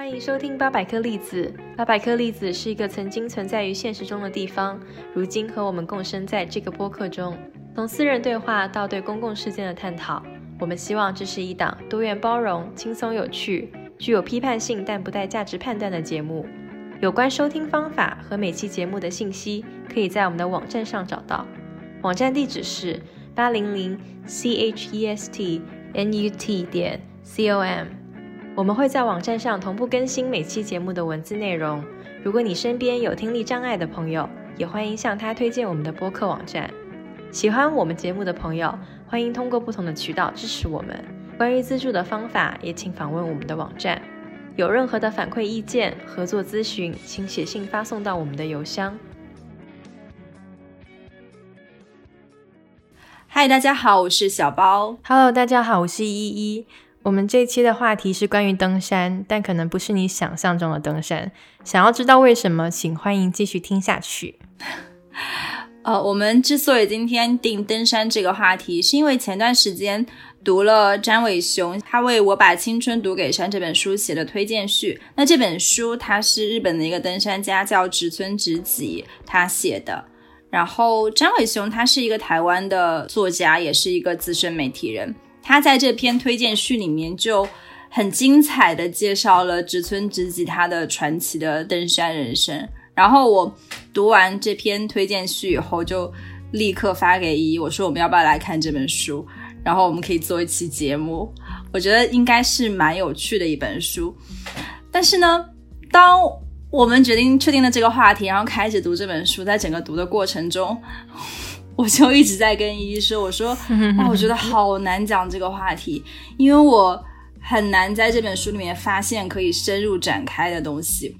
欢迎收听八百颗粒子。八百颗粒子是一个曾经存在于现实中的地方，如今和我们共生在这个播客中。从私人对话到对公共事件的探讨，我们希望这是一档多元包容、轻松有趣、具有批判性但不带价值判断的节目。有关收听方法和每期节目的信息，可以在我们的网站上找到。网站地址是八零零 c h e s t n u t 点 c o m。我们会在网站上同步更新每期节目的文字内容。如果你身边有听力障碍的朋友，也欢迎向他推荐我们的播客网站。喜欢我们节目的朋友，欢迎通过不同的渠道支持我们。关于资助的方法，也请访问我们的网站。有任何的反馈意见、合作咨询，请写信发送到我们的邮箱。嗨，大家好，我是小包。Hello，大家好，我是依依。我们这一期的话题是关于登山，但可能不是你想象中的登山。想要知道为什么，请欢迎继续听下去。呃，我们之所以今天定登山这个话题，是因为前段时间读了詹伟雄他为我把青春读给山这本书写的推荐序。那这本书它是日本的一个登山家叫植村直己他写的。然后詹伟雄他是一个台湾的作家，也是一个资深媒体人。他在这篇推荐序里面就很精彩的介绍了植村直己他的传奇的登山人生。然后我读完这篇推荐序以后，就立刻发给依依，我说我们要不要来看这本书？然后我们可以做一期节目。我觉得应该是蛮有趣的一本书。但是呢，当我们决定确定了这个话题，然后开始读这本书，在整个读的过程中，我就一直在跟依依说：“我说，啊，我觉得好难讲这个话题，因为我很难在这本书里面发现可以深入展开的东西。”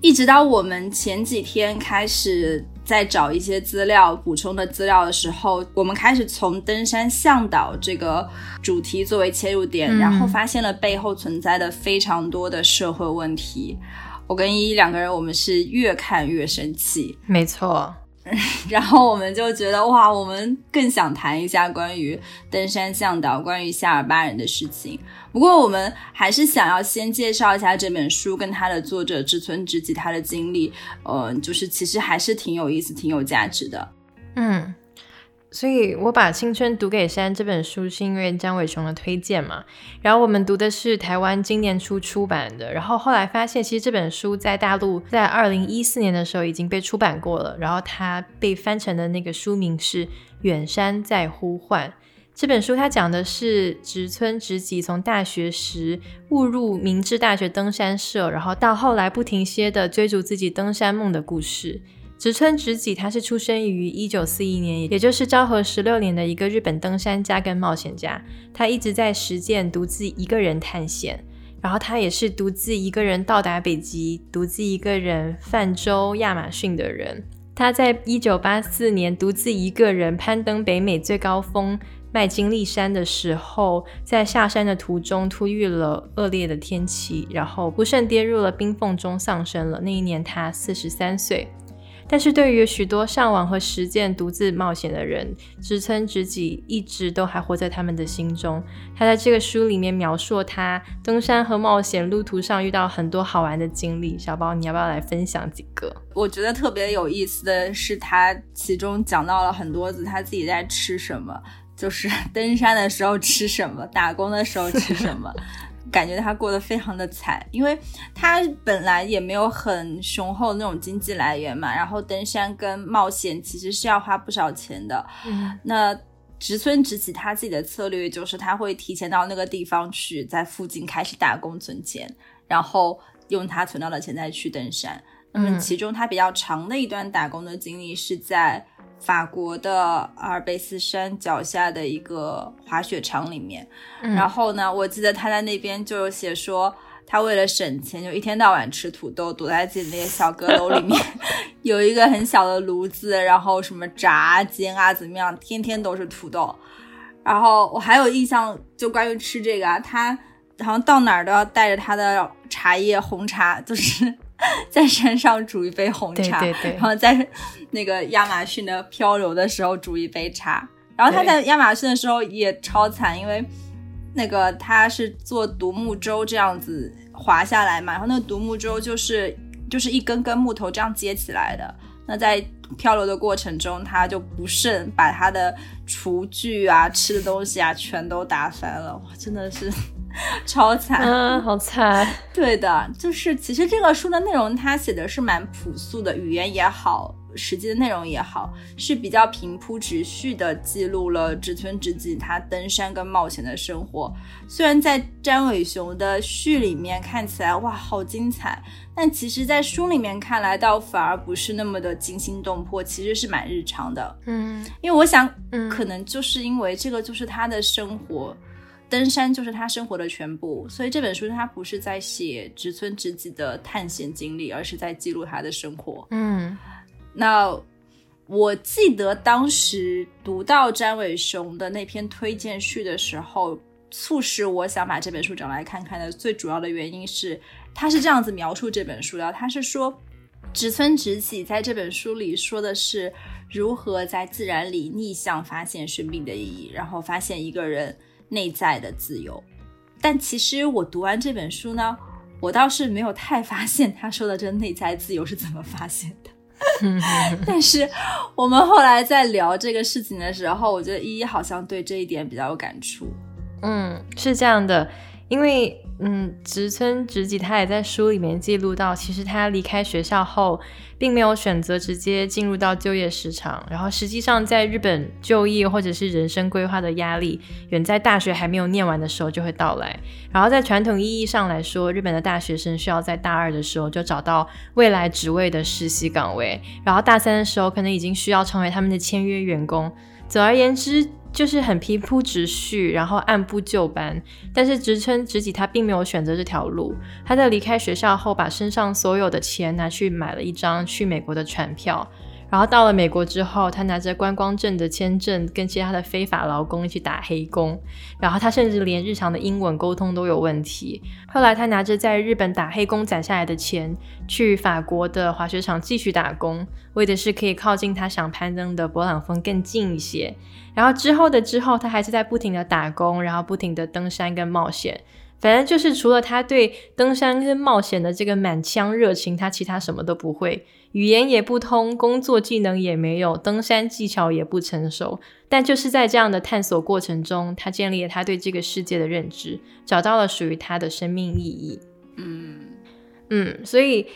一直到我们前几天开始在找一些资料补充的资料的时候，我们开始从登山向导这个主题作为切入点，嗯然后发现了背后存在的非常多的社会问题。我跟依依两个人，我们是越看越生气，没错，然后我们就觉得哇，我们更想谈一下关于登山向导、关于夏尔巴人的事情。不过我们还是想要先介绍一下这本书跟它的作者志村直己他的经历，嗯，就是其实还是挺有意思、挺有价值的。嗯，所以我把《青春读给山》这本书是因为张伟雄的推荐嘛，然后我们读的是台湾今年初出版的，然后后来发现其实这本书在大陆在二零一四年的时候已经被出版过了，然后它被翻成的那个书名是《远山在呼唤》。这本书它讲的是植村直己从大学时误入明治大学登山社，然后到后来不停歇的追逐自己登山梦的故事。植村直己他是出生于一九四一年，也就是昭和十六年的一个日本登山家跟冒险家。他一直在实践独自一个人探险，然后他也是独自一个人到达北极，独自一个人泛舟亚马逊的人。他在一九八四年独自一个人攀登北美最高峰麦金利山的时候，在下山的途中突遇了恶劣的天气，然后不慎跌入了冰缝中丧生了。那一年他四十三岁。但是对于许多上网和实践独自冒险的人，植村直己一直都还活在他们的心中。他在这个书里面描述他登山和冒险路途上遇到很多好玩的经历。小包，你要不要来分享几个？我觉得特别有意思的是，他其中讲到了很多次他自己在吃什么，就是登山的时候吃什么，打工的时候吃什么。感觉他过得非常的惨，因为他本来也没有很雄厚的那种经济来源嘛，然后登山跟冒险其实是要花不少钱的。嗯那植村直己他自己的策略就是他会提前到那个地方去，在附近开始打工存钱，然后用他存到的钱再去登山。那么嗯其中他比较长的一段打工的经历是在法国的阿尔卑斯山脚下的一个滑雪场里面。嗯然后呢，我记得他在那边就有写说，他为了省钱，就一天到晚吃土豆，躲在自己那个小阁楼里面，有一个很小的炉子，然后什么炸煎啊怎么样，天天都是土豆。然后我还有印象，就关于吃这个啊，他好像到哪儿都要带着他的茶叶红茶，就是 在山上煮一杯红茶，对对对然后在那个亚马逊的漂流的时候煮一杯茶。然后他在亚马逊的时候也超惨，因为那个他是坐独木舟这样子滑下来嘛，然后那个独木舟就是就是一根根木头这样接起来的。那在漂流的过程中，他就不慎把他的厨具啊、吃的东西啊全都打翻了，哇，真的是 超惨，嗯，好惨。对的，就是其实这个书的内容，它写的是蛮朴素的，语言也好。实际的内容也好，是比较平铺直叙的记录了植村直己他登山跟冒险的生活。虽然在詹伟雄的序里面看起来哇好精彩，但其实，在书里面看来倒反而不是那么的惊心动魄，其实是蛮日常的。嗯，因为我想，可能就是因为这个就是他的生活，登山就是他生活的全部，所以这本书他不是在写植村直己的探险经历，而是在记录他的生活。嗯。那我记得当时读到詹伟雄的那篇推荐序的时候，促使我想把这本书找来看看的最主要的原因是，他是这样子描述这本书的：他是说，植村直己在这本书里说的是如何在自然里逆向发现生命的意义，然后发现一个人内在的自由。但其实我读完这本书呢，我倒是没有太发现他说的这个内在自由是怎么发现的。但是我们后来在聊这个事情的时候，我觉得依依好像对这一点比较有感触。嗯，是这样的，因为。嗯，植村直己他也在书里面记录到，其实他离开学校后，并没有选择直接进入到就业市场，然后实际上在日本就业或者是人生规划的压力，远在大学还没有念完的时候就会到来。然后在传统意义上来说，日本的大学生需要在大二的时候就找到未来职位的实习岗位，然后大三的时候可能已经需要成为他们的签约员工。总而言之。就是很平铺直叙，然后按部就班。但是职称直己他并没有选择这条路。他在离开学校后，把身上所有的钱拿去买了一张去美国的船票。然后到了美国之后，他拿着观光证的签证，跟其他的非法劳工一起打黑工。然后他甚至连日常的英文沟通都有问题。后来他拿着在日本打黑工攒下来的钱，去法国的滑雪场继续打工，为的是可以靠近他想攀登的勃朗峰更近一些。然后之后的之后，他还是在不停的打工，然后不停的登山跟冒险。反正就是除了他对登山跟冒险的这个满腔热情，他其他什么都不会，语言也不通，工作技能也没有，登山技巧也不成熟。但就是在这样的探索过程中，他建立了他对这个世界的认知，找到了属于他的生命意义。嗯嗯，所以。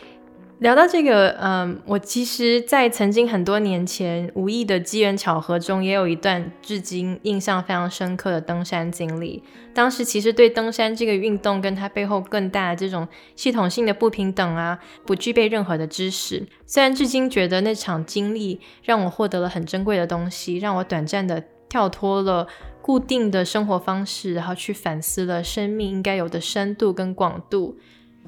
聊到这个，嗯，我其实，在曾经很多年前无意的机缘巧合中，也有一段至今印象非常深刻的登山经历。当时其实对登山这个运动跟它背后更大的这种系统性的不平等啊，不具备任何的知识。虽然至今觉得那场经历让我获得了很珍贵的东西，让我短暂的跳脱了固定的生活方式，然后去反思了生命应该有的深度跟广度。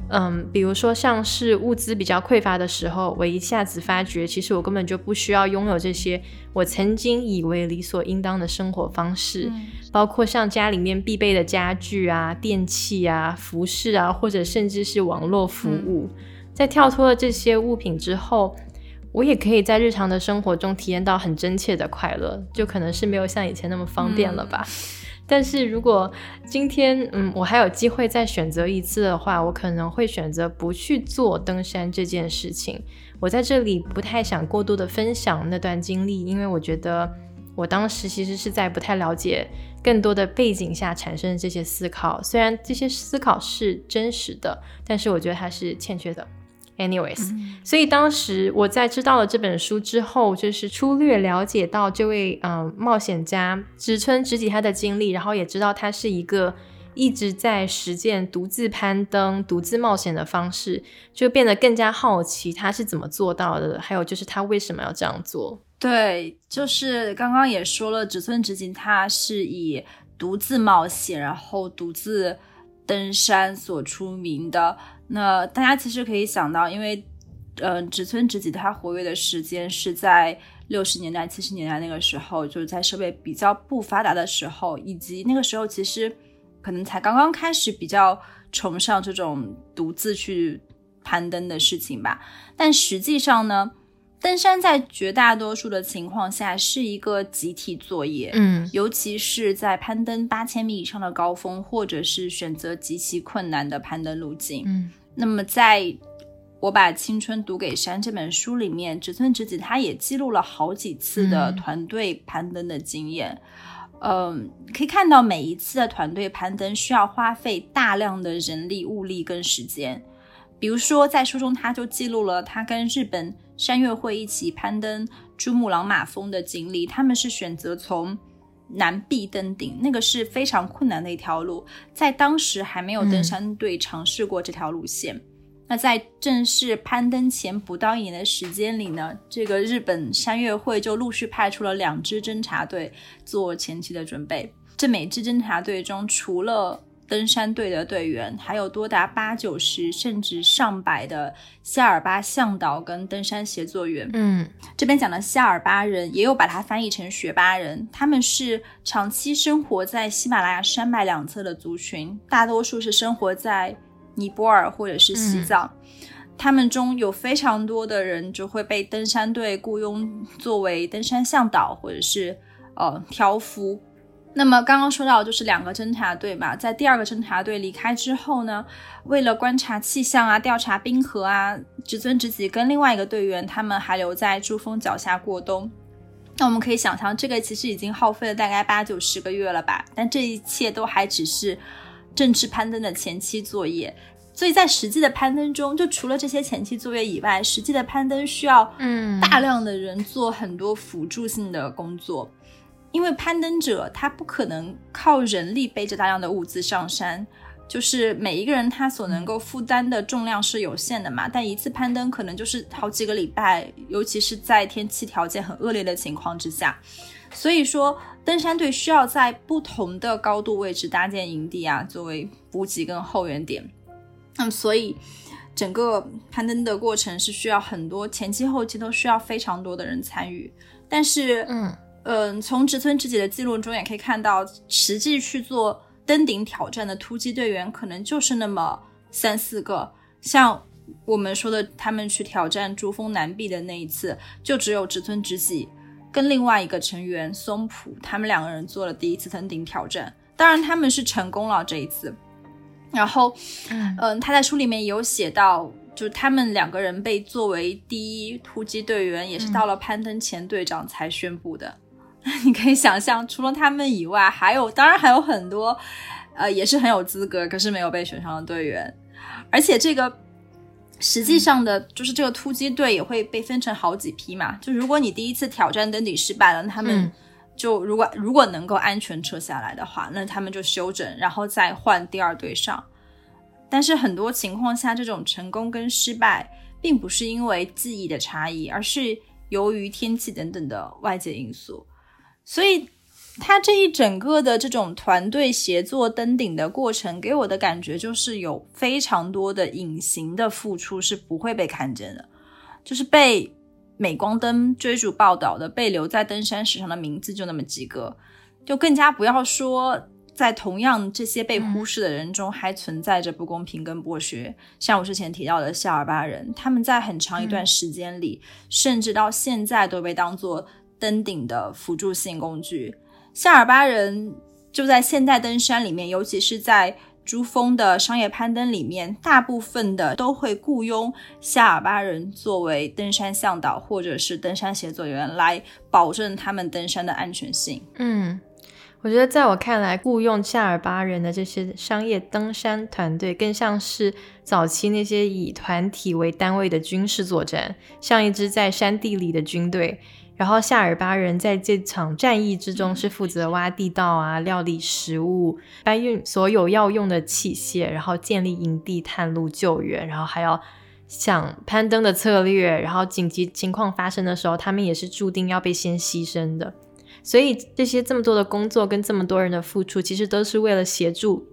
嗯，比如说像是物资比较匮乏的时候，我一下子发觉，其实我根本就不需要拥有这些我曾经以为理所应当的生活方式，包括像家里面必备的家具啊、电器啊、服饰啊，或者甚至是网络服务。在跳脱了这些物品之后，我也可以在日常的生活中体验到很真切的快乐，就可能是没有像以前那么方便了吧。但是如果今天，嗯，我还有机会再选择一次的话，我可能会选择不去做登山这件事情。我在这里不太想过多的分享那段经历，因为我觉得我当时其实是在不太了解更多的背景下产生的这些思考。虽然这些思考是真实的，但是我觉得它是欠缺的。Anyways，所以当时我在知道了这本书之后，就是粗略了解到这位嗯冒险家植村直己他的经历，然后也知道他是一个一直在实践独自攀登、独自冒险的方式，就变得更加好奇他是怎么做到的，还有就是他为什么要这样做。对，就是刚刚也说了，植村直己他是以独自冒险，然后独自登山所出名的。那大家其实可以想到，因为，嗯，植村直己他活跃的时间是在六十年代、七十年代那个时候，就是在设备比较不发达的时候，以及那个时候其实可能才刚刚开始比较崇尚这种独自去攀登的事情吧。但实际上呢，登山在绝大多数的情况下是一个集体作业，嗯尤其是在攀登八千米以上的高峰，或者是选择极其困难的攀登路径。嗯那么，在我把青春读给山这本书里面，植村直己他也记录了好几次的嗯团队攀登的经验。嗯，可以看到每一次的团队攀登需要花费大量的人力、物力跟时间。比如说，在书中他就记录了他跟日本山岳会一起攀登珠穆朗玛峰的经历。他们是选择从南壁登顶，那个是非常困难的一条路，在当时还没有登山队尝试过这条路线。那在正式攀登前不到一年的时间里呢，这个日本山岳会就陆续派出了两支侦察队做前期的准备。这每支侦察队中，除了登山队的队员，还有多达八九十甚至上百的夏尔巴向导跟登山协作员。嗯这边讲的夏尔巴人，也有把它翻译成雪巴人。他们是长期生活在喜马拉雅山脉两侧的族群，大多数是生活在尼泊尔或者是西藏。他们中有非常多的人就会被登山队雇佣作为登山向导或者是呃挑夫。那么刚刚说到就是两个侦察队嘛，在第二个侦察队离开之后呢，为了观察气象啊、调查冰河啊，植村直己跟另外一个队员他们还留在珠峰脚下过冬。那我们可以想象，这个其实已经耗费了大概八九十个月了吧？但这一切都还只是正式攀登的前期作业。所以在实际的攀登中，就除了这些前期作业以外，实际的攀登需要嗯大量的人做很多辅助性的工作，因为攀登者他不可能靠人力背着大量的物资上山，就是每一个人他所能够负担的重量是有限的嘛。但一次攀登可能就是好几个礼拜，尤其是在天气条件很恶劣的情况之下，所以说登山队需要在不同的高度位置搭建营地啊，作为补给跟后援点。那么，所以整个攀登的过程是需要很多前期后期都需要非常多的人参与。但是，嗯嗯，从植村直己的记录中也可以看到，实际去做登顶挑战的突击队员可能就是那么三四个。像我们说的，他们去挑战珠峰南壁的那一次，就只有植村直己跟另外一个成员松浦，他们两个人做了第一次登顶挑战。当然，他们是成功了这一次。然后，嗯嗯，他在书里面有写到，就是他们两个人被作为第一突击队员，也是到了攀登前队长才宣布的。你可以想象，除了他们以外，还有当然还有很多，呃，也是很有资格，可是没有被选上的队员。而且这个实际上的，就是这个突击队也会被分成好几批嘛。就如果你第一次挑战登顶失败了，那他们嗯就如果如果能够安全撤下来的话，那他们就休整，然后再换第二队上。但是很多情况下，这种成功跟失败，并不是因为记忆的差异，而是由于天气等等的外界因素。所以，他这一整个的这种团队协作登顶的过程，给我的感觉就是有非常多的隐形的付出是不会被看见的，就是被镁光灯追逐报道的，被留在登山史上的名字就那么几个，就更加不要说。在同样这些被忽视的人中，还存在着不公平跟剥削。像我之前提到的夏尔巴人，他们在很长一段时间里，甚至到现在都被当作登顶的辅助性工具。夏尔巴人就在现代登山里面，尤其是在珠峰的商业攀登里面，大部分的都会雇佣夏尔巴人作为登山向导或者是登山协作员，来保证他们登山的安全性。嗯，我觉得在我看来，雇佣夏尔巴人的这些商业登山团队，更像是早期那些以团体为单位的军事作战，像一支在山地里的军队。然后夏尔巴人在这场战役之中是负责挖地道啊、料理食物、搬运所有要用的器械，然后建立营地、探路、救援，然后还要想攀登的策略。然后紧急情况发生的时候，他们也是注定要被先牺牲的。所以这些这么多的工作跟这么多人的付出，其实都是为了协助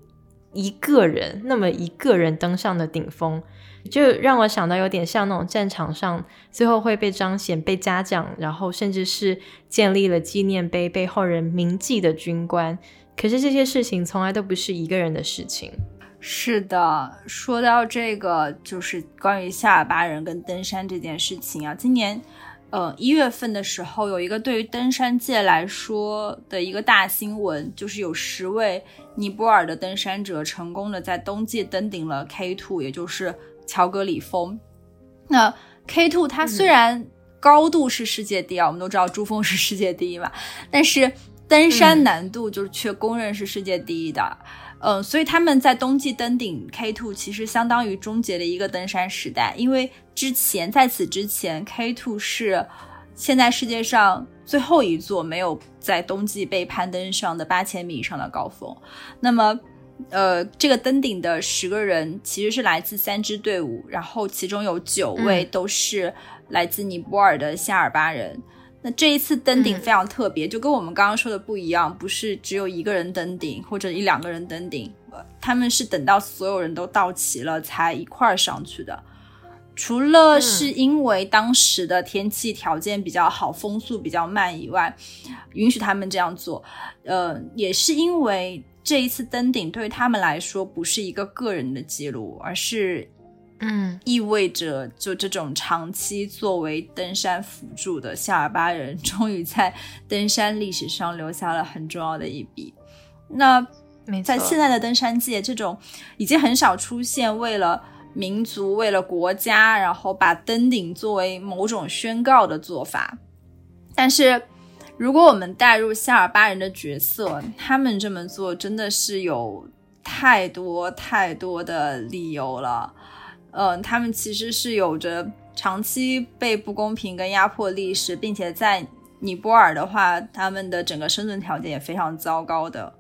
一个人，那么一个人登上的顶峰，就让我想到有点像那种战场上最后会被彰显、被嘉奖，然后甚至是建立了纪念碑被后人铭记的军官。可是这些事情从来都不是一个人的事情。是的，说到这个，就是关于夏尔巴人跟登山这件事情啊。今年呃，一月份的时候，有一个对于登山界来说的一个大新闻，就是有十位尼泊尔的登山者成功的在冬季登顶了 K Two，也就是乔格里峰。那 K Two 它虽然高度是世界第一，我们都知道珠峰是世界第一嘛，但是登山难度就是却公认是世界第一的。嗯，所以他们在冬季登顶 K Two，其实相当于终结了一个登山时代，因为之前在此之前 K Two 是现在世界上最后一座没有在冬季被攀登上的八千米以上的高峰。那么，呃，这个登顶的十个人其实是来自三支队伍，然后其中有九位都是来自尼泊尔的夏尔巴人。那这一次登顶非常特别，就跟我们刚刚说的不一样，不是只有一个人登顶或者一两个人登顶，他们是等到所有人都到齐了才一块儿上去的。除了是因为当时的天气条件比较好，风速比较慢以外，允许他们这样做，呃，也是因为这一次登顶对于他们来说不是一个个人的记录，而是。嗯，意味着就这种长期作为登山辅助的夏尔巴人，终于在登山历史上留下了很重要的一笔。那在现在的登山界，这种已经很少出现为了民族、为了国家，然后把登顶作为某种宣告的做法。但是，如果我们带入夏尔巴人的角色，他们这么做真的是有太多太多的理由了。嗯，他们其实是有着长期被不公平跟压迫历史，并且在尼泊尔的话，他们的整个生存条件也非常糟糕的。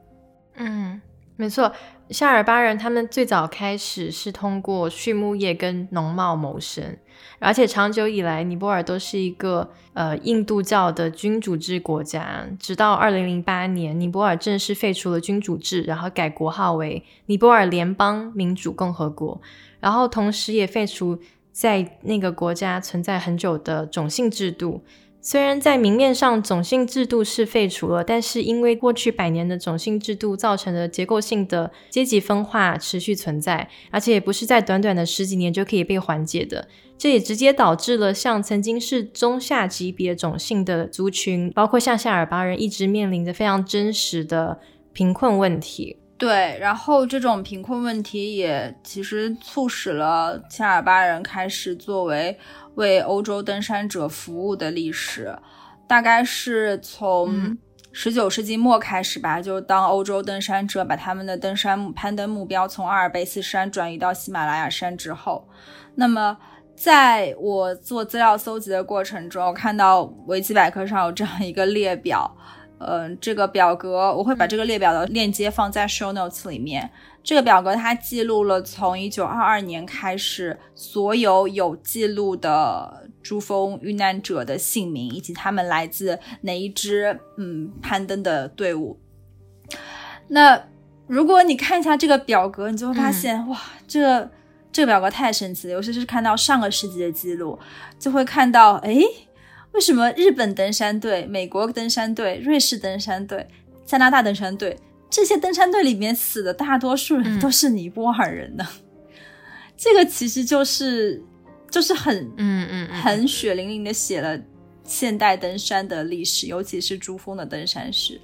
嗯，没错，夏尔巴人他们最早开始是通过畜牧业跟农贸谋生，而且长久以来，尼泊尔都是一个呃印度教的君主制国家，直到二零零八年，尼泊尔正式废除了君主制，然后改国号为尼泊尔联邦民主共和国。然后，同时也废除在那个国家存在很久的种姓制度。虽然在明面上种姓制度是废除了，但是因为过去百年的种姓制度造成的结构性的阶级分化持续存在，而且也不是在短短的十几年就可以被缓解的。这也直接导致了像曾经是中下级别种姓的族群，包括像夏尔巴人，一直面临着非常真实的贫困问题。对，然后这种贫困问题也其实促使了夏尔巴人开始作为为欧洲登山者服务的历史，大概是从十九世纪末开始吧。就当欧洲登山者把他们的登山攀登目标从阿尔卑斯山转移到喜马拉雅山之后，那么在我做资料搜集的过程中，我看到维基百科上有这样一个列表。嗯，这个表格我会把这个列表的链接放在 show notes 里面。这个表格它记录了从一九二二年开始所有有记录的珠峰遇难者的姓名，以及他们来自哪一支嗯攀登的队伍。那如果你看一下这个表格，你就会发现哇，这个这个表格太神奇了，尤其是看到上个世纪的记录，就会看到哎。为什么日本登山队、美国登山队、瑞士登山队、加拿大登山队这些登山队里面死的大多数人都是尼泊尔人呢？这个其实就是就是很嗯嗯很血淋淋的写了现代登山的历史，尤其是珠峰的登山史。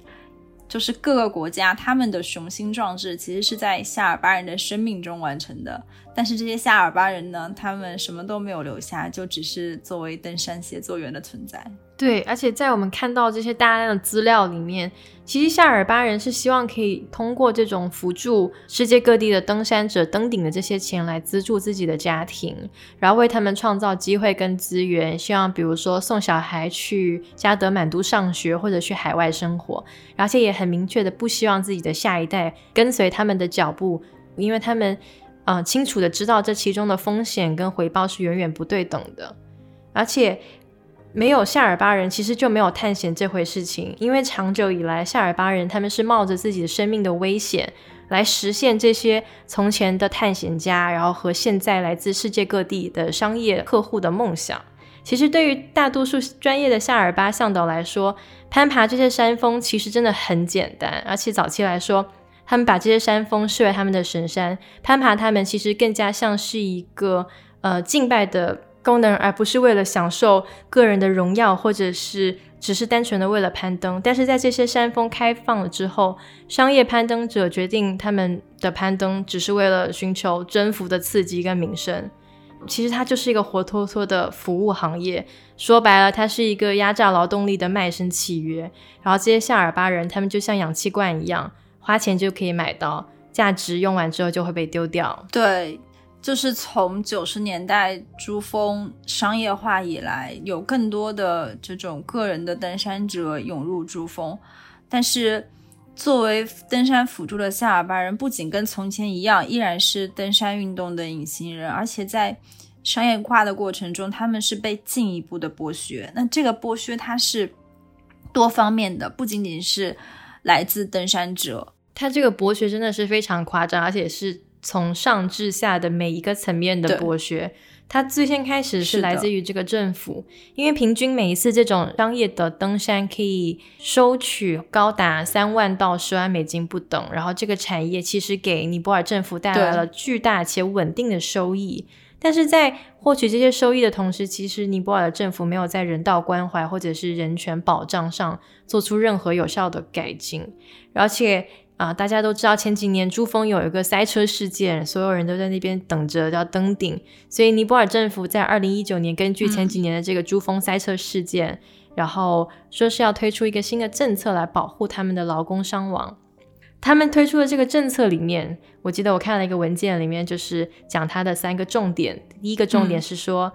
就是各个国家他们的雄心壮志，其实是在夏尔巴人的生命中完成的。但是这些夏尔巴人呢，他们什么都没有留下，就只是作为登山协作员的存在。对，而且在我们看到这些大量的资料里面，其实夏尔巴人是希望可以通过这种辅助世界各地的登山者登顶的这些钱来资助自己的家庭，然后为他们创造机会跟资源，希望比如说送小孩去加德满都上学或者去海外生活，而且也很明确的不希望自己的下一代跟随他们的脚步，因为他们啊清楚的知道这其中的风险跟回报是远远不对等的，而且。没有夏尔巴人，其实就没有探险这回事情。因为长久以来，夏尔巴人他们是冒着自己的生命的危险来实现这些从前的探险家，然后和现在来自世界各地的商业客户的梦想。其实对于大多数专业的夏尔巴向导来说，攀爬这些山峰其实真的很简单。而且早期来说，他们把这些山峰视为他们的神山，攀爬他们其实更加像是一个呃敬拜的。功能，而不是为了享受个人的荣耀，或者是只是单纯的为了攀登。但是在这些山峰开放了之后，商业攀登者决定他们的攀登只是为了寻求征服的刺激跟名声。其实它就是一个活脱脱的服务行业。说白了，它是一个压榨劳动力的卖身契约。然后这些夏尔巴人，他们就像氧气罐一样，花钱就可以买到，价值用完之后就会被丢掉。对。就是从九十年代珠峰商业化以来，有更多的这种个人的登山者涌入珠峰，但是作为登山辅助的夏尔巴人，不仅跟从前一样，依然是登山运动的隐形人，而且在商业化的过程中，他们是被进一步的剥削。那这个剥削它是多方面的，不仅仅是来自登山者，他这个剥削真的是非常夸张，而且是。从上至下的每一个层面的剥削，它最先开始是来自于这个政府，因为平均每一次这种商业的登山可以收取高达三万到十万美金不等，然后这个产业其实给尼泊尔政府带来了巨大且稳定的收益，但是在获取这些收益的同时，其实尼泊尔的政府没有在人道关怀或者是人权保障上做出任何有效的改进，而且。啊，大家都知道前几年珠峰有一个塞车事件，所有人都在那边等着要登顶。所以尼泊尔政府在二零一九年根据前几年的这个珠峰塞车事件，然后说是要推出一个新的政策来保护他们的劳工伤亡。他们推出的这个政策里面，我记得我看了一个文件，里面就是讲它的三个重点。第一个重点是说，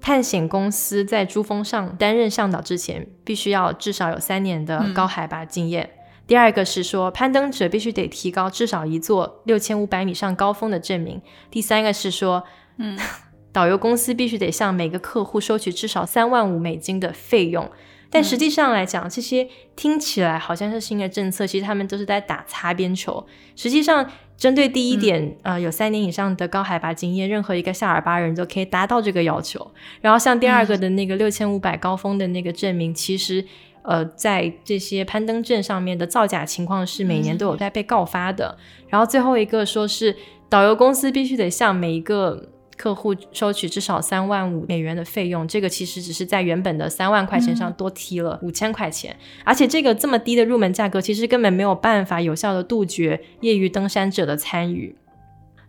探险公司在珠峰上担任向导之前，必须要至少有三年的高海拔经验。第二个是说，攀登者必须得提高至少一座六千五百米上高峰的证明。第三个是说，嗯，导游公司必须得向每个客户收取至少三万五美金的费用。但实际上来讲，这些听起来好像是新的政策，其实他们都是在打擦边球。实际上，针对第一点，呃，有三年以上的高海拔经验，任何一个夏尔巴人都可以达到这个要求。然后，像第二个的那个六千五百高峰的那个证明，其实。呃，在这些攀登证上面的造假情况是每年都有在被告发的。然后最后一个说是导游公司必须得向每一个客户收取至少三万五美元的费用，这个其实只是在原本的三万块钱上多提了五千块钱，而且这个这么低的入门价格，其实根本没有办法有效的杜绝业余登山者的参与。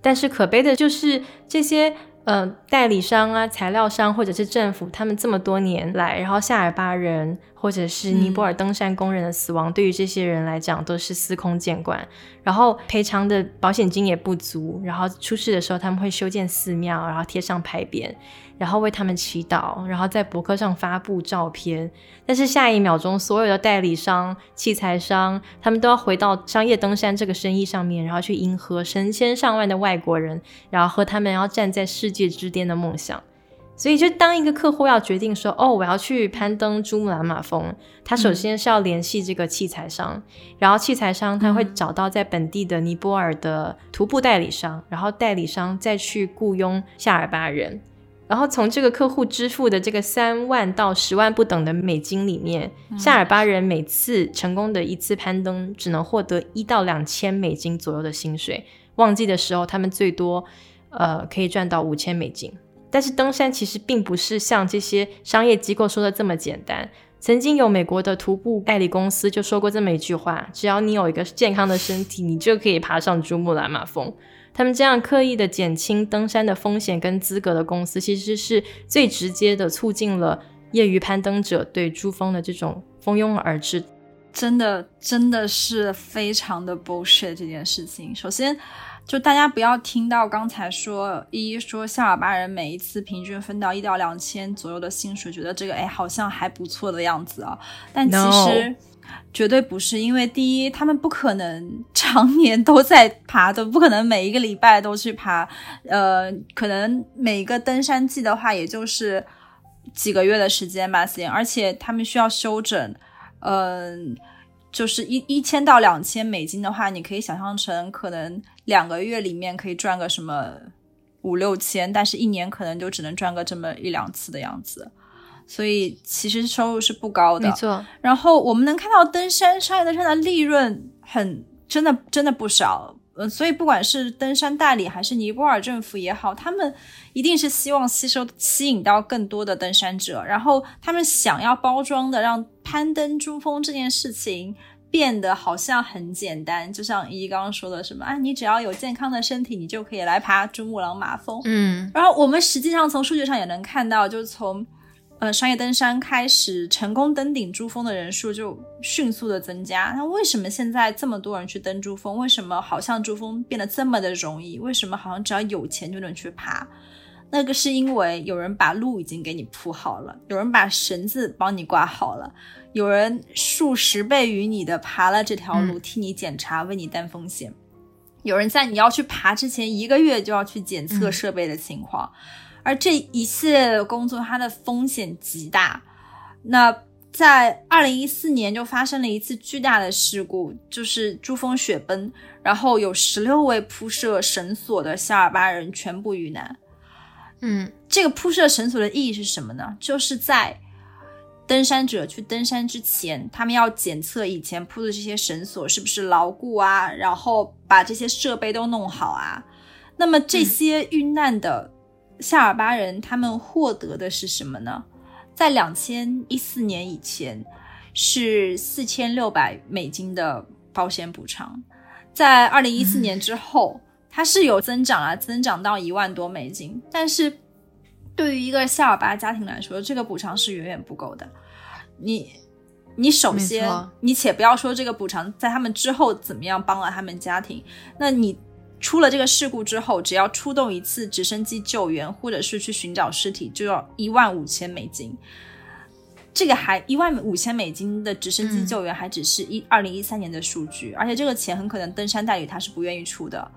但是可悲的就是这些。呃，代理商啊，材料商或者是政府，他们这么多年来，然后夏尔巴人或者是尼泊尔登山工人的死亡，对于这些人来讲都是司空见惯。然后赔偿的保险金也不足，然后出事的时候他们会修建寺庙，然后贴上牌匾。然后为他们祈祷，然后在博客上发布照片。但是下一秒钟，所有的代理商、器材商，他们都要回到商业登山这个生意上面，然后去迎合成千上万的外国人，然后和他们要站在世界之巅的梦想。所以，就当一个客户要决定说：“哦，我要去攀登珠穆朗玛峰。”他首先是要联系这个器材商，然后器材商他会找到在本地的尼泊尔的徒步代理商，然后代理商再去雇佣夏尔巴人。然后从这个客户支付的这个三万到十万不等的美金里面，夏尔巴人每次成功的一次攀登只能获得一到两千美金左右的薪水。旺季的时候，他们最多呃可以赚到五千美金。但是登山其实并不是像这些商业机构说的这么简单。曾经有美国的徒步代理公司就说过这么一句话：只要你有一个健康的身体，你就可以爬上珠穆朗玛峰。他们这样刻意的减轻登山的风险跟资格的公司，其实是最直接的促进了业余攀登者对珠峰的这种蜂拥而至。真的，真的是非常的 bullshit 这件事情。首先，就大家不要听到刚才说一说夏尔巴人每一次平均分到一到两千左右的薪水，觉得这个哎好像还不错的样子啊。但其实。绝对不是，因为第一，他们不可能 常年都在爬的，不可能每一个礼拜都去爬。呃，可能每一个登山季的话，也就是几个月的时间吧，行。而且他们需要休整，嗯，就是一一千到两千美金的话，你可以想象成可能两个月里面可以赚个什么五六千，但是一年可能就只能赚个这么一两次的样子。所以其实收入是不高的，没错。然后我们能看到登山商业登山的利润很真的真的不少，嗯，所以不管是登山代理还是尼泊尔政府也好，他们一定是希望吸收、吸引到更多的登山者，然后他们想要包装的，让攀登珠峰这件事情变得好像很简单。就像依依刚刚说的，什么啊，你只要有健康的身体，你就可以来爬珠穆朗玛峰。嗯，然后我们实际上从数据上也能看到，就是从。呃，商业登山开始成功登顶珠峰的人数就迅速的增加。那为什么现在这么多人去登珠峰？为什么好像珠峰变得这么的容易？为什么好像只要有钱就能去爬？那个是因为有人把路已经给你铺好了，有人把绳子帮你挂好了，有人数十倍于你的爬了这条路，替你检查，为你担风险。有人在你要去爬之前一个月就要去检测设备的情况。而这一系列的工作，它的风险极大。那在二零一四年就发生了一次巨大的事故，就是珠峰雪崩，然后有十六位铺设绳索的夏尔巴人全部遇难。嗯，这个铺设绳索的意义是什么呢？就是在登山者去登山之前，他们要检测以前铺的这些绳索是不是牢固啊，然后把这些设备都弄好啊。那么这些遇难的。夏尔巴人他们获得的是什么呢？在两千一四年以前是四千六百美金的保险补偿，在二零一四年之后，它是有增长啊，增长到一万多美金。但是对于一个夏尔巴家庭来说，这个补偿是远远不够的。你，你首先，你且不要说这个补偿在他们之后怎么样帮了他们家庭，那你。出了这个事故之后，只要出动一次直升机救援，或者是去寻找尸体，就要一万五千美金。这个还一万五千美金的直升机救援，还只是一二零一三年的数据，而且这个钱很可能登山代理他是不愿意出的。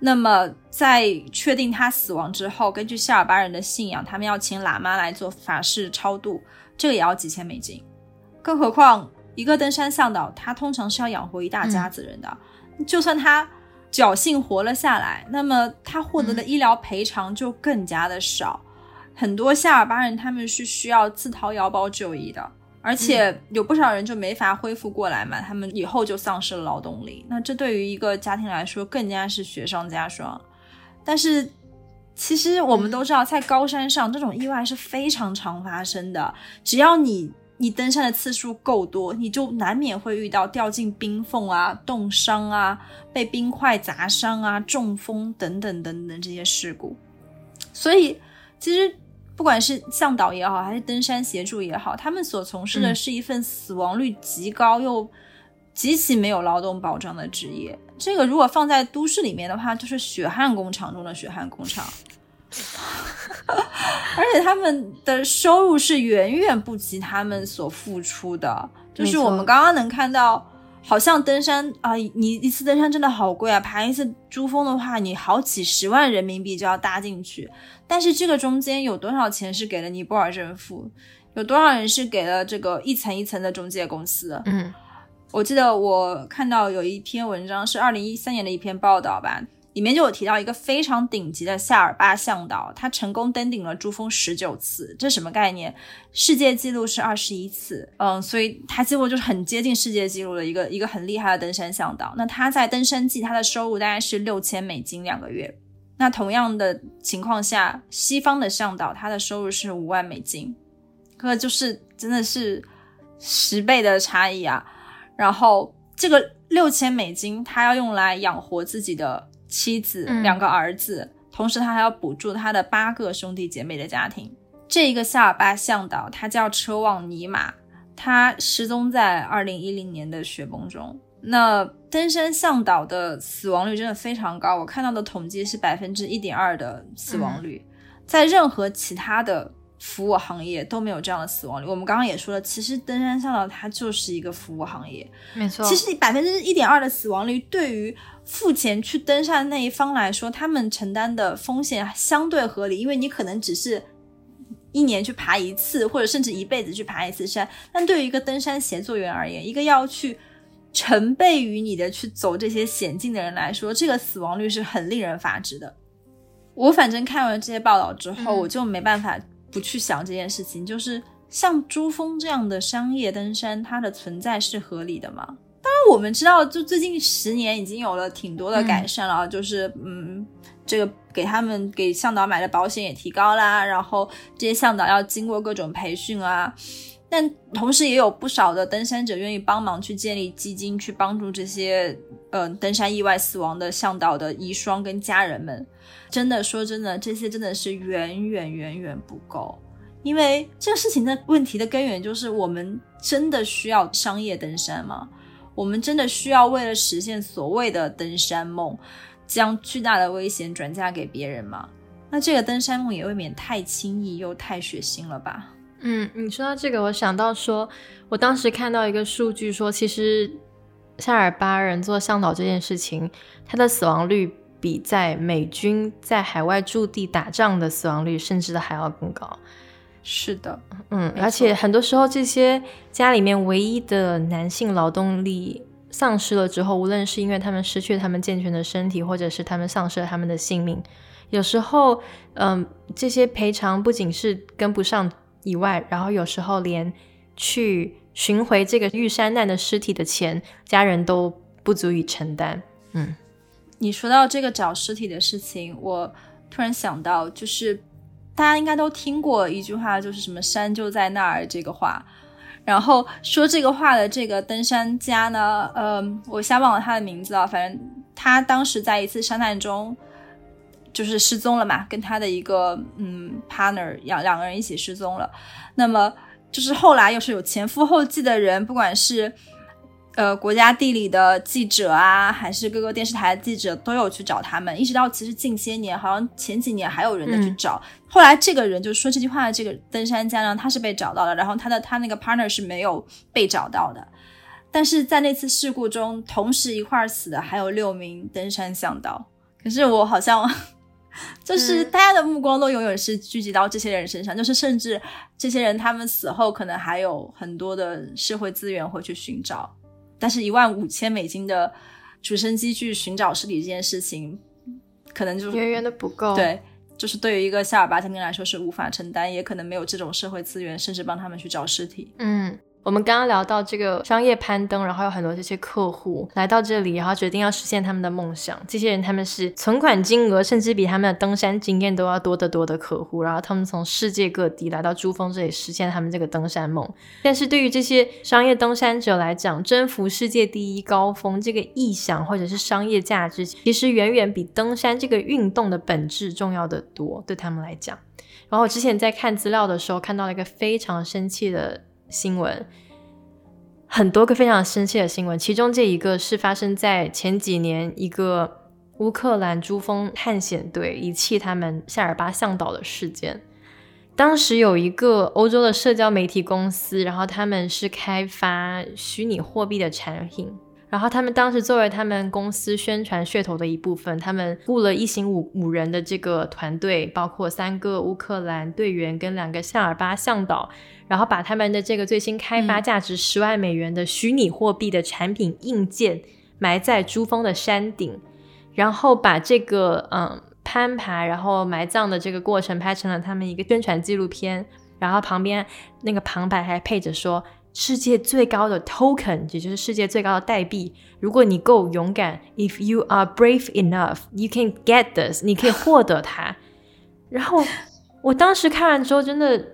那么在确定他死亡之后，根据夏尔巴人的信仰，他们要请喇嘛来做法事超度，这个也要几千美金。更何况一个登山向导，他通常是要养活一大家子人的，就算他。侥幸活了下来，那么他获得的医疗赔偿就更加的少。很多夏尔巴人他们是需要自掏腰包就医的，而且有不少人就没法恢复过来嘛，他们以后就丧失了劳动力。那这对于一个家庭来说更加是雪上加霜。但是其实我们都知道，在高山上这种意外是非常常发生的，只要你。你登山的次数够多，你就难免会遇到掉进冰缝啊、冻伤啊、被冰块砸伤啊、中风等等等等这些事故。所以，其实不管是向导也好，还是登山协助也好，他们所从事的是一份死亡率极高又极其没有劳动保障的职业。这个如果放在都市里面的话，就是血汗工厂中的血汗工厂。而且他们的收入是远远不及他们所付出的。就是我们刚刚能看到，好像登山啊，你一次登山真的好贵啊！爬一次珠峰的话，你好几十万人民币就要搭进去。但是这个中间有多少钱是给了尼泊尔政府？有多少人是给了这个一层一层的中介公司？嗯，我记得我看到有一篇文章是二零一三年的一篇报道吧。里面就有提到一个非常顶级的夏尔巴向导，他成功登顶了珠峰十九次，这什么概念？世界纪录是二十一次，嗯，所以他几乎就是很接近世界纪录的一个一个很厉害的登山向导。那他在登山季他的收入大概是六千美金两个月。那同样的情况下，西方的向导他的收入是五万美金，可就是真的是十倍的差异啊。然后这个六千美金他要用来养活自己的。妻子、两个儿子，同时他还要补助他的八个兄弟姐妹的家庭。这一个夏尔巴向导，他叫车旺尼玛，他失踪在二零一零年的雪崩中。那登山向导的死亡率真的非常高，我看到的统计是百分之一点二的死亡率，在任何其他的。服务行业都没有这样的死亡率。我们刚刚也说了，其实登山向导它就是一个服务行业，没错。其实百分之一点二的死亡率，对于付钱去登山那一方来说，他们承担的风险相对合理，因为你可能只是一年去爬一次，或者甚至一辈子去爬一次山。但对于一个登山协作员而言，一个要去成倍于你的去走这些险境的人来说，这个死亡率是很令人发指的。我反正看完这些报道之后，我就没办法。不去想这件事情，就是像珠峰这样的商业登山，它的存在是合理的吗？当然我们知道，就最近十年已经有了挺多的改善了，就是嗯，这个给他们给向导买的保险也提高啦，然后这些向导要经过各种培训啊。但同时也有不少的登山者愿意帮忙去建立基金，去帮助这些呃登山意外死亡的向导的遗孀跟家人们。真的说真的，这些真的是远远远远不够，因为这个事情的问题的根源就是我们真的需要商业登山吗？我们真的需要为了实现所谓的登山梦，将巨大的危险转嫁给别人吗？那这个登山梦也未免太轻易又太血腥了吧？嗯，你说到这个，我想到说，我当时看到一个数据说，其实夏尔巴人做向导这件事情，他的死亡率比在美军在海外驻地打仗的死亡率甚至的还要更高。是的，嗯，而且很多时候这些家里面唯一的男性劳动力丧失了之后，无论是因为他们失去他们健全的身体，或者是他们丧失了他们的性命，有时候，嗯，这些赔偿不仅是跟不上。以外，然后有时候连去寻回这个遇山难的尸体的钱，家人都不足以承担。嗯，你说到这个找尸体的事情，我突然想到，就是大家应该都听过一句话，就是什么“山就在那儿”这个话。然后说这个话的这个登山家呢，呃，我瞎忘了他的名字啊，反正他当时在一次山难中。就是失踪了嘛，跟他的一个嗯 partner 两两个人一起失踪了。那么就是后来又是有前赴后继的人，不管是呃国家地理的记者啊，还是各个电视台的记者，都有去找他们。一直到其实近些年，好像前几年还有人在去找。后来这个人就说这句话的这个登山家呢，他是被找到了，然后他的他那个 partner 是没有被找到的。但是在那次事故中，同时一块儿死的还有六名登山向导。可是我好像。就是大家的目光都永远是聚集到这些人身上，就是甚至这些人他们死后可能还有很多的社会资源会去寻找，但是一万五千美金的直升机去寻找尸体这件事情，可能就远远的不够。对，就是对于一个夏尔巴家庭来说是无法承担，也可能没有这种社会资源，甚至帮他们去找尸体。嗯。我们刚刚聊到这个商业攀登，然后有很多这些客户来到这里，然后决定要实现他们的梦想。这些人他们是存款金额甚至比他们的登山经验都要多得多的客户，然后他们从世界各地来到珠峰这里实现他们这个登山梦。但是对于这些商业登山者来讲，征服世界第一高峰这个意想或者是商业价值，其实远远比登山这个运动的本质重要的多。对他们来讲，然后我之前在看资料的时候看到了一个非常生气的。新闻很多个非常生气的新闻，其中这一个是发生在前几年，一个乌克兰珠峰探险队遗弃他们夏尔巴向导的事件。当时有一个欧洲的社交媒体公司，然后他们是开发虚拟货币的产品。然后他们当时作为他们公司宣传噱头的一部分，他们雇了一行五五人的这个团队，包括三个乌克兰队员跟两个夏尔巴向导，然后把他们的这个最新开发价值十万美元的虚拟货币的产品硬件埋在珠峰的山顶，然后把这个嗯攀爬然后埋葬的这个过程拍成了他们一个宣传纪录片，然后旁边那个旁白还配着说。世界最高的 token，也就是世界最高的代币。如果你够勇敢，if you are brave enough，you can get this，你可以获得它。然后我当时看完之后，真的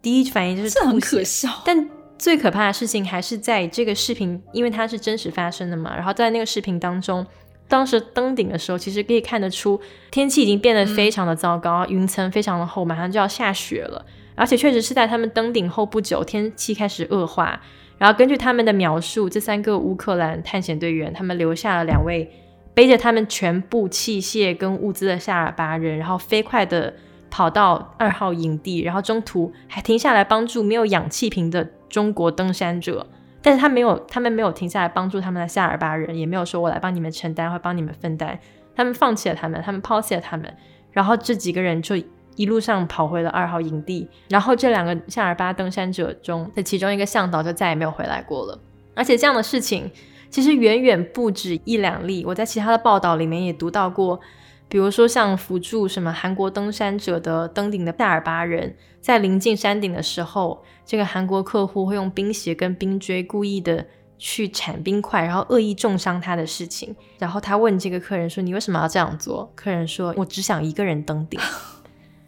第一反应就是这很可笑。但最可怕的事情还是在这个视频，因为它是真实发生的嘛。然后在那个视频当中，当时登顶的时候，其实可以看得出天气已经变得非常的糟糕，云层非常的厚，马上就要下雪了。而且确实是在他们登顶后不久，天气开始恶化。然后根据他们的描述，这三个乌克兰探险队员，他们留下了两位背着他们全部器械跟物资的夏尔巴人，然后飞快的跑到二号营地，然后中途还停下来帮助没有氧气瓶的中国登山者。但是他没有，他们没有停下来帮助他们的夏尔巴人，也没有说我来帮你们承担或帮你们分担。他们放弃了他们，他们抛弃了他们，然后这几个人就。一路上跑回了二号营地，然后这两个夏尔巴登山者中的其中一个向导就再也没有回来过了。而且这样的事情其实远远不止一两例，我在其他的报道里面也读到过，比如说像辅助什么韩国登山者的登顶的夏尔巴人，在临近山顶的时候，这个韩国客户会用冰鞋跟冰锥故意的。去铲冰块，然后恶意重伤他的事情。然后他问这个客人说：“你为什么要这样做？”客人说：“我只想一个人登顶。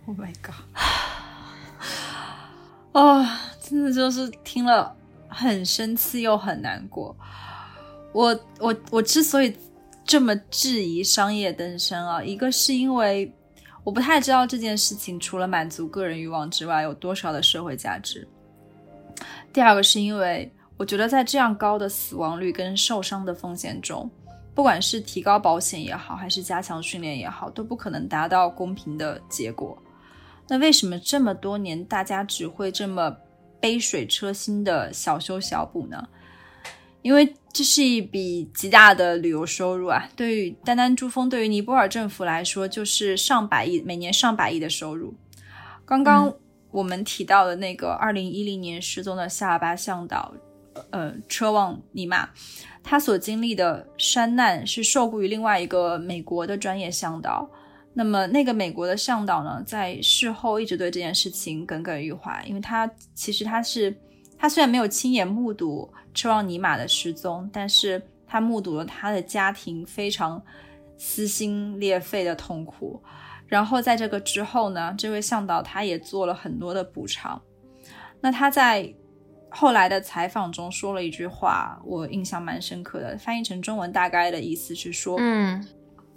”Oh my god！哦，真的就是听了很生气又很难过。我我我之所以这么质疑商业登山啊，一个是因为我不太知道这件事情除了满足个人欲望之外有多少的社会价值。第二个是因为我觉得在这样高的死亡率跟受伤的风险中，不管是提高保险也好，还是加强训练也好，都不可能达到公平的结果。那为什么这么多年大家只会这么杯水车薪的小修小补呢？因为这是一笔极大的旅游收入啊！对于单单珠峰，对于尼泊尔政府来说，就是上百亿，每年上百亿的收入。刚刚我们提到的那个二零一零年失踪的夏尔巴向导，呃，车旺尼玛，他所经历的山难是受雇于另外一个美国的专业向导。那么那个美国的向导呢，在事后一直对这件事情耿耿于怀，因为他其实他是。他虽然没有亲眼目睹车旺尼玛的失踪，但是他目睹了他的家庭非常撕心裂肺的痛苦。然后在这个之后呢，这位向导他也做了很多的补偿。那他在后来的采访中说了一句话，我印象蛮深刻的，翻译成中文大概的意思是说：嗯，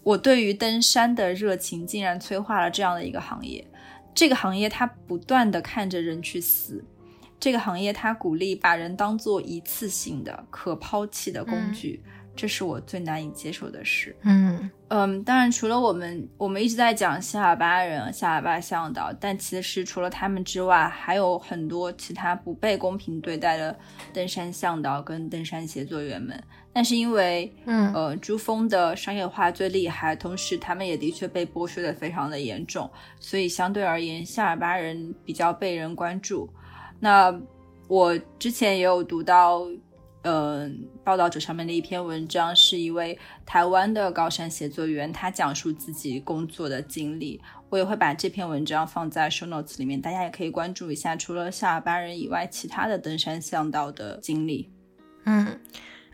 我对于登山的热情竟然催化了这样的一个行业。这个行业它不断的看着人去死。这个行业，它鼓励把人当做一次性的、可抛弃的工具，这是我最难以接受的事。嗯嗯，当然，除了我们，我们一直在讲夏尔巴人、夏尔巴向导，但其实除了他们之外，还有很多其他不被公平对待的登山向导跟登山协作员们。但是因为，嗯呃，珠峰的商业化最厉害，同时他们也的确被剥削的非常的严重，所以相对而言，夏尔巴人比较被人关注。那我之前也有读到，嗯，报道者上面的一篇文章，是一位台湾的高山写作员，他讲述自己工作的经历。我也会把这篇文章放在 show notes 里面，大家也可以关注一下，除了夏尔巴人以外，其他的登山向导的经历。嗯，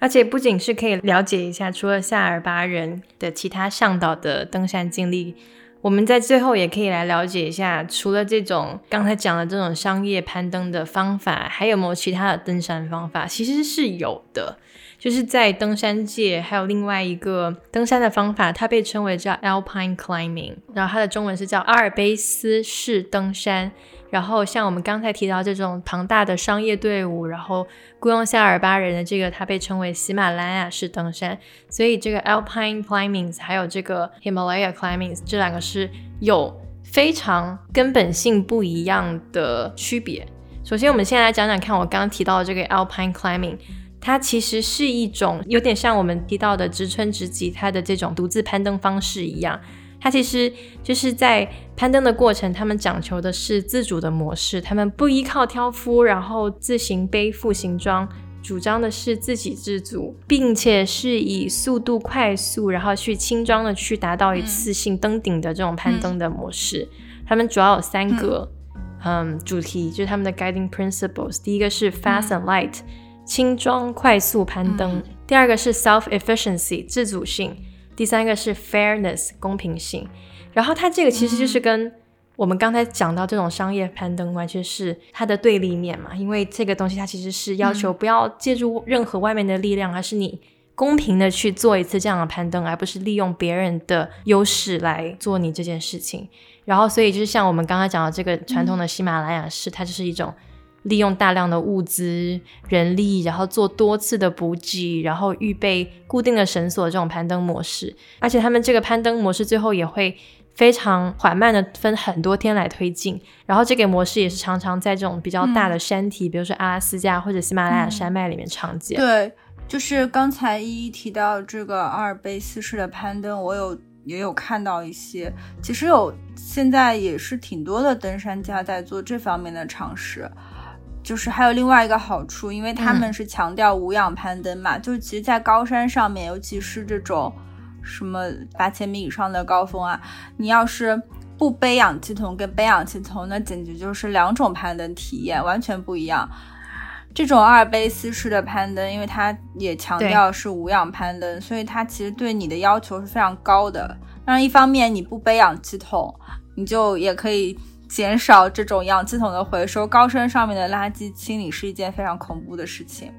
而且不仅是可以了解一下，除了夏尔巴人的其他向导的登山经历。我们在最后也可以来了解一下，除了这种刚才讲的这种商业攀登的方法，还有没有其他的登山方法？其实是有的，就是在登山界还有另外一个登山的方法，它被称为叫 Alpine Climbing，然后它的中文是叫阿尔卑斯式登山。然后像我们刚才提到这种庞大的商业队伍，然后雇佣夏尔巴人的这个，它被称为喜马拉雅式登山。所以这个 Alpine Climbing 还有这个 Himalaya Climbing 这两个是有非常根本性不一样的区别。首先，我们先来讲讲看，我刚刚提到的这个 Alpine Climbing，它其实是一种有点像我们提到的直村直吉它的这种独自攀登方式一样。它其实就是在攀登的过程，他们讲求的是自主的模式，他们不依靠挑夫，然后自行背负行装，主张的是自给自足，并且是以速度快速，然后去轻装的去达到一次性登顶的这种攀登的模式。他们主要有三个，嗯，主题就是他们的 guiding principles。第一个是 fast and light，轻装快速攀登；第二个是 self efficiency，自主性。第三个是 fairness 公平性，然后它这个其实就是跟我们刚才讲到这种商业攀登完全是它的对立面嘛，因为这个东西它其实是要求不要借助任何外面的力量，而是你公平的去做一次这样的攀登，而不是利用别人的优势来做你这件事情。然后所以就是像我们刚才讲的这个传统的喜马拉雅式，它就是一种。利用大量的物资、人力，然后做多次的补给，然后预备固定的绳索这种攀登模式，而且他们这个攀登模式最后也会非常缓慢的分很多天来推进，然后这个模式也是常常在这种比较大的山体，比如说阿拉斯加或者喜马拉雅山脉里面常见。对，就是刚才一一提到这个阿尔卑斯式的攀登，我有也有看到一些，其实有现在也是挺多的登山家在做这方面的尝试。就是还有另外一个好处，因为他们是强调无氧攀登嘛，就是其实，在高山上面，尤其是这种什么八千米以上的高峰啊，你要是不背氧气筒跟背氧气筒，那简直就是两种攀登体验，完全不一样。这种阿尔卑斯式的攀登，因为它也强调是无氧攀登，所以它其实对你的要求是非常高的。那一方面你不背氧气筒，你就也可以减少这种氧气筒的回收，高山上面的垃圾清理是一件非常恐怖的事情。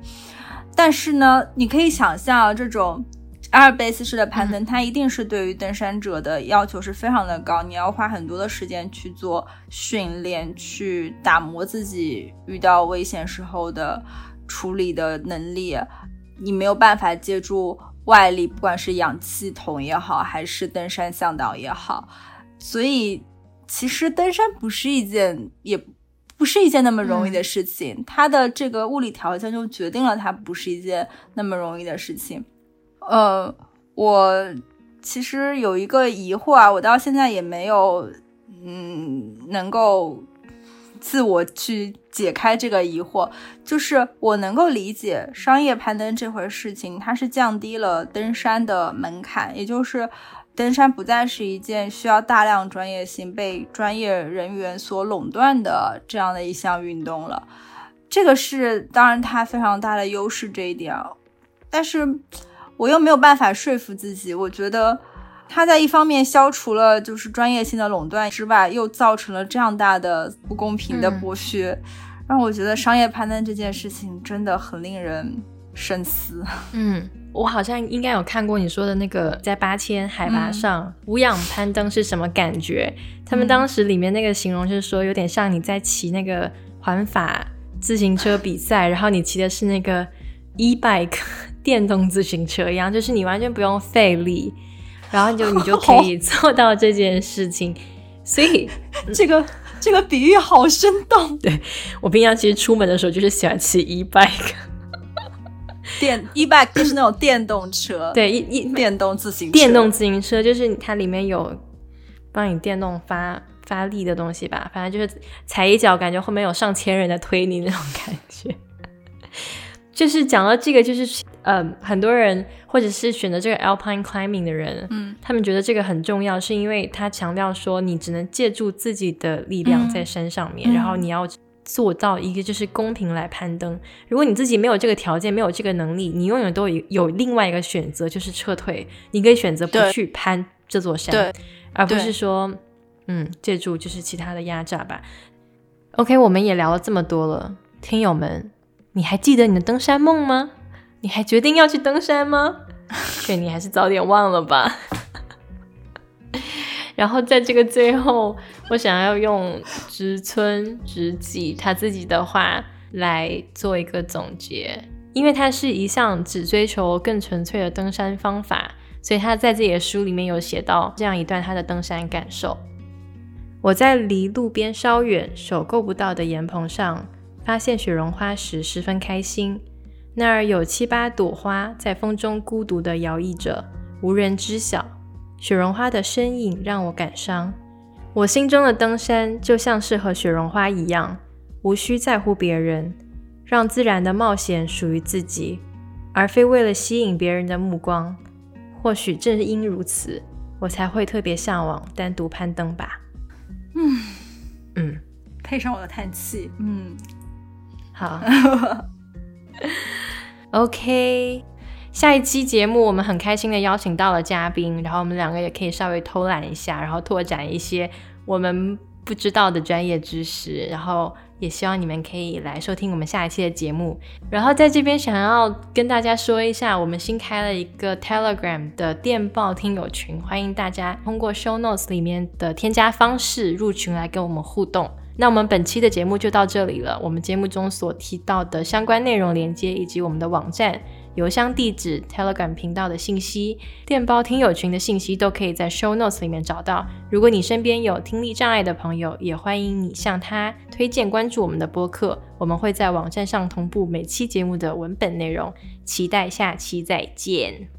但是呢，你可以想象这种。阿尔卑斯式的攀登，它一定是对于登山者的要求是非常的高，你要花很多的时间去做训练，去打磨自己遇到危险时候的处理的能力。你没有办法借助外力，不管是氧气筒也好，还是登山向导也好。所以，其实登山不是一件，也不是一件那么容易的事情。它的这个物理条件就决定了它不是一件那么容易的事情。呃，我其实有一个疑惑啊，我到现在也没有，嗯，能够自我去解开这个疑惑。就是我能够理解商业攀登这回事情，它是降低了登山的门槛，也就是登山不再是一件需要大量专业性、被专业人员所垄断的这样的一项运动了。这个是当然它非常大的优势这一点，但是。我又没有办法说服自己，我觉得它在一方面消除了就是专业性的垄断之外，又造成了这样大的不公平的剥削，让我觉得商业攀登这件事情真的很令人深思。嗯，我好像应该有看过你说的那个在八千海拔上无氧攀登是什么感觉？他们当时里面那个形容就是说，有点像你在骑那个环法自行车比赛，然后你骑的是那个 e bike。电动自行车一样，就是你完全不用费力，然后就你就可以做到这件事情。所以这个这个比喻好生动。对我平常其实出门的时候就是喜欢骑 e bike，电 e bike 就是那种电动车，对一一电动自行车，电动自行车就是它里面有帮你电动发发力的东西吧，反正就是踩一脚，感觉后面有上千人在推你那种感觉。就是讲到这个，就是呃，很多人或者是选择这个 alpine climbing 的人，嗯，他们觉得这个很重要，是因为他强调说，你只能借助自己的力量在山上面，然后你要做到一个就是公平来攀登。如果你自己没有这个条件，没有这个能力，你永远都有有另外一个选择，就是撤退。你可以选择不去攀这座山，而不是说，嗯，借助就是其他的压榨吧。OK，我们也聊了这么多了，听友们。你还记得你的登山梦吗？你还决定要去登山吗？劝你还是早点忘了吧。然后在这个最后，我想要用植村直己他自己的话来做一个总结，因为他是一项只追求更纯粹的登山方法，所以他在自己的书里面有写到这样一段他的登山感受：我在离路边稍远、手够不到的岩棚上。发现雪绒花时十分开心，那儿有七八朵花在风中孤独地摇曳着，无人知晓。雪绒花的身影让我感伤。我心中的登山就像是和雪绒花一样，无需在乎别人，让自然的冒险属于自己，而非为了吸引别人的目光。或许正因如此，我才会特别向往单独攀登吧。嗯嗯，配上我的叹气，嗯。好，OK，下一期节目我们很开心的邀请到了嘉宾，然后我们两个也可以稍微偷懒一下，然后拓展一些我们不知道的专业知识，然后也希望你们可以来收听我们下一期的节目。然后在这边想要跟大家说一下，我们新开了一个 Telegram 的电报听友群，欢迎大家通过 Show Notes 里面的添加方式入群来跟我们互动。那我们本期的节目就到这里了。我们节目中所提到的相关内容连接，以及我们的网站、邮箱地址、Telegram 频道的信息、电报听友群的信息，都可以在 Show Notes 里面找到。如果你身边有听力障碍的朋友，也欢迎你向他推荐关注我们的播客。我们会在网站上同步每期节目的文本内容。期待下期再见。